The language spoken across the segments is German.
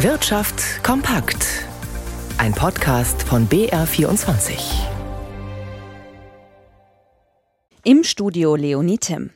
Wirtschaft kompakt. Ein Podcast von BR24. Im Studio Leonie Tim.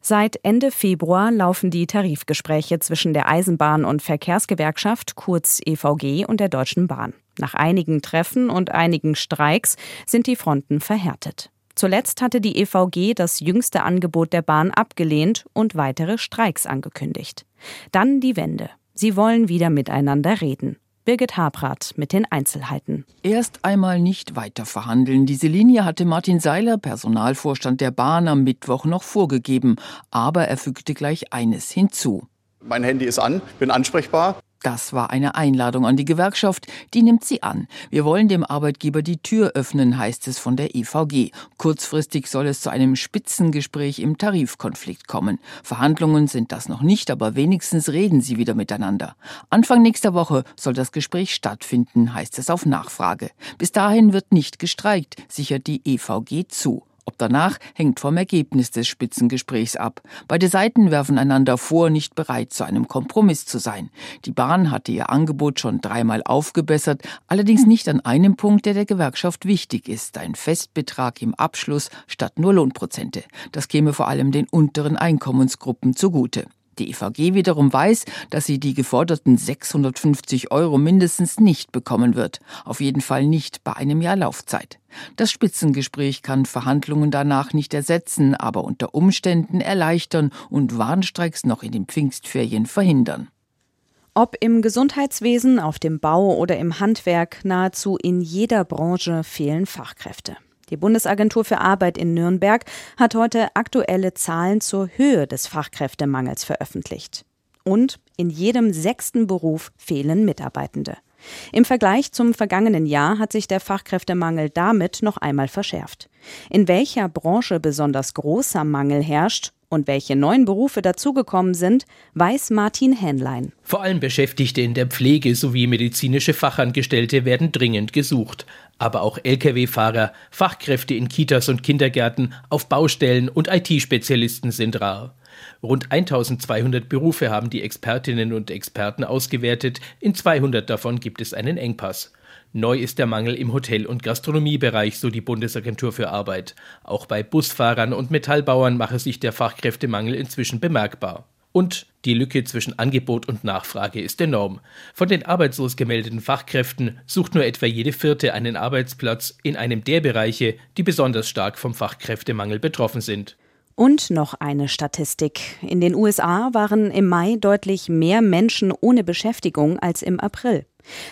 Seit Ende Februar laufen die Tarifgespräche zwischen der Eisenbahn- und Verkehrsgewerkschaft, kurz EVG, und der Deutschen Bahn. Nach einigen Treffen und einigen Streiks sind die Fronten verhärtet. Zuletzt hatte die EVG das jüngste Angebot der Bahn abgelehnt und weitere Streiks angekündigt. Dann die Wende. Sie wollen wieder miteinander reden. Birgit Habrath mit den Einzelheiten. Erst einmal nicht weiter verhandeln. Diese Linie hatte Martin Seiler, Personalvorstand der Bahn, am Mittwoch noch vorgegeben. Aber er fügte gleich eines hinzu. Mein Handy ist an, bin ansprechbar. Das war eine Einladung an die Gewerkschaft, die nimmt sie an. Wir wollen dem Arbeitgeber die Tür öffnen, heißt es von der EVG. Kurzfristig soll es zu einem Spitzengespräch im Tarifkonflikt kommen. Verhandlungen sind das noch nicht, aber wenigstens reden sie wieder miteinander. Anfang nächster Woche soll das Gespräch stattfinden, heißt es auf Nachfrage. Bis dahin wird nicht gestreikt, sichert die EVG zu. Ob danach hängt vom Ergebnis des Spitzengesprächs ab. Beide Seiten werfen einander vor, nicht bereit zu einem Kompromiss zu sein. Die Bahn hatte ihr Angebot schon dreimal aufgebessert, allerdings nicht an einem Punkt, der der Gewerkschaft wichtig ist, ein Festbetrag im Abschluss statt nur Lohnprozente. Das käme vor allem den unteren Einkommensgruppen zugute. Die EVG wiederum weiß, dass sie die geforderten 650 Euro mindestens nicht bekommen wird. Auf jeden Fall nicht bei einem Jahr Laufzeit. Das Spitzengespräch kann Verhandlungen danach nicht ersetzen, aber unter Umständen erleichtern und Warnstreiks noch in den Pfingstferien verhindern. Ob im Gesundheitswesen, auf dem Bau oder im Handwerk, nahezu in jeder Branche fehlen Fachkräfte. Die Bundesagentur für Arbeit in Nürnberg hat heute aktuelle Zahlen zur Höhe des Fachkräftemangels veröffentlicht. Und in jedem sechsten Beruf fehlen Mitarbeitende. Im Vergleich zum vergangenen Jahr hat sich der Fachkräftemangel damit noch einmal verschärft. In welcher Branche besonders großer Mangel herrscht und welche neuen Berufe dazugekommen sind, weiß Martin Hähnlein. Vor allem Beschäftigte in der Pflege sowie medizinische Fachangestellte werden dringend gesucht. Aber auch Lkw-Fahrer, Fachkräfte in Kitas und Kindergärten, auf Baustellen und IT-Spezialisten sind rar. Rund 1200 Berufe haben die Expertinnen und Experten ausgewertet, in 200 davon gibt es einen Engpass. Neu ist der Mangel im Hotel- und Gastronomiebereich, so die Bundesagentur für Arbeit. Auch bei Busfahrern und Metallbauern mache sich der Fachkräftemangel inzwischen bemerkbar. Und die Lücke zwischen Angebot und Nachfrage ist enorm. Von den arbeitslos gemeldeten Fachkräften sucht nur etwa jede vierte einen Arbeitsplatz in einem der Bereiche, die besonders stark vom Fachkräftemangel betroffen sind. Und noch eine Statistik. In den USA waren im Mai deutlich mehr Menschen ohne Beschäftigung als im April.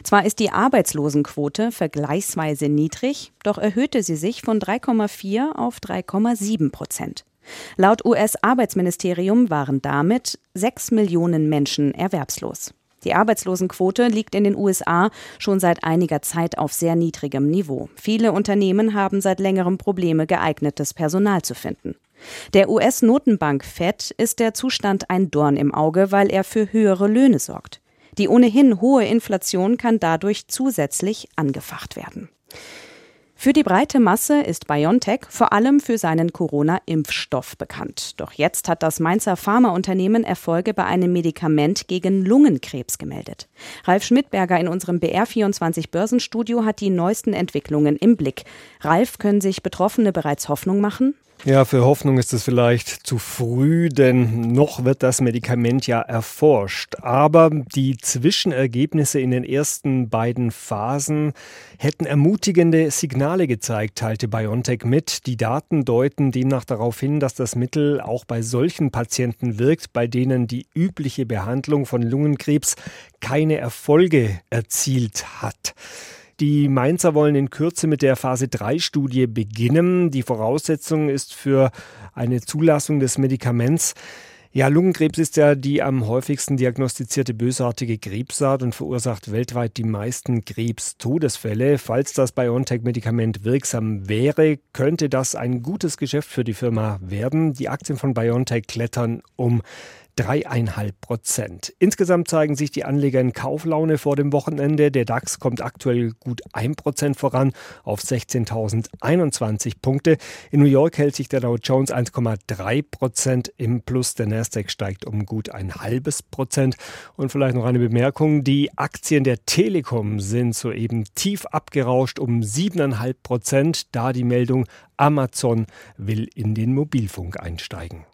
Zwar ist die Arbeitslosenquote vergleichsweise niedrig, doch erhöhte sie sich von 3,4 auf 3,7 Prozent. Laut US-Arbeitsministerium waren damit sechs Millionen Menschen erwerbslos. Die Arbeitslosenquote liegt in den USA schon seit einiger Zeit auf sehr niedrigem Niveau. Viele Unternehmen haben seit längerem Probleme, geeignetes Personal zu finden. Der US-Notenbank Fed ist der Zustand ein Dorn im Auge, weil er für höhere Löhne sorgt. Die ohnehin hohe Inflation kann dadurch zusätzlich angefacht werden. Für die breite Masse ist BioNTech vor allem für seinen Corona-Impfstoff bekannt. Doch jetzt hat das Mainzer Pharmaunternehmen Erfolge bei einem Medikament gegen Lungenkrebs gemeldet. Ralf Schmidberger in unserem BR24 Börsenstudio hat die neuesten Entwicklungen im Blick. Ralf, können sich Betroffene bereits Hoffnung machen? Ja, für Hoffnung ist es vielleicht zu früh, denn noch wird das Medikament ja erforscht. Aber die Zwischenergebnisse in den ersten beiden Phasen hätten ermutigende Signale gezeigt, teilte BioNTech mit. Die Daten deuten demnach darauf hin, dass das Mittel auch bei solchen Patienten wirkt, bei denen die übliche Behandlung von Lungenkrebs keine Erfolge erzielt hat. Die Mainzer wollen in Kürze mit der Phase 3 Studie beginnen. Die Voraussetzung ist für eine Zulassung des Medikaments ja, Lungenkrebs ist ja die am häufigsten diagnostizierte bösartige Krebsart und verursacht weltweit die meisten Krebstodesfälle. Falls das BioNTech-Medikament wirksam wäre, könnte das ein gutes Geschäft für die Firma werden. Die Aktien von BioNTech klettern um dreieinhalb Prozent. Insgesamt zeigen sich die Anleger in Kauflaune vor dem Wochenende. Der DAX kommt aktuell gut ein Prozent voran auf 16.021 Punkte. In New York hält sich der Dow Jones 1,3 Prozent im Plus. Der Nasdaq steigt um gut ein halbes Prozent. Und vielleicht noch eine Bemerkung. Die Aktien der Telekom sind soeben tief abgerauscht um siebeneinhalb Prozent, da die Meldung Amazon will in den Mobilfunk einsteigen.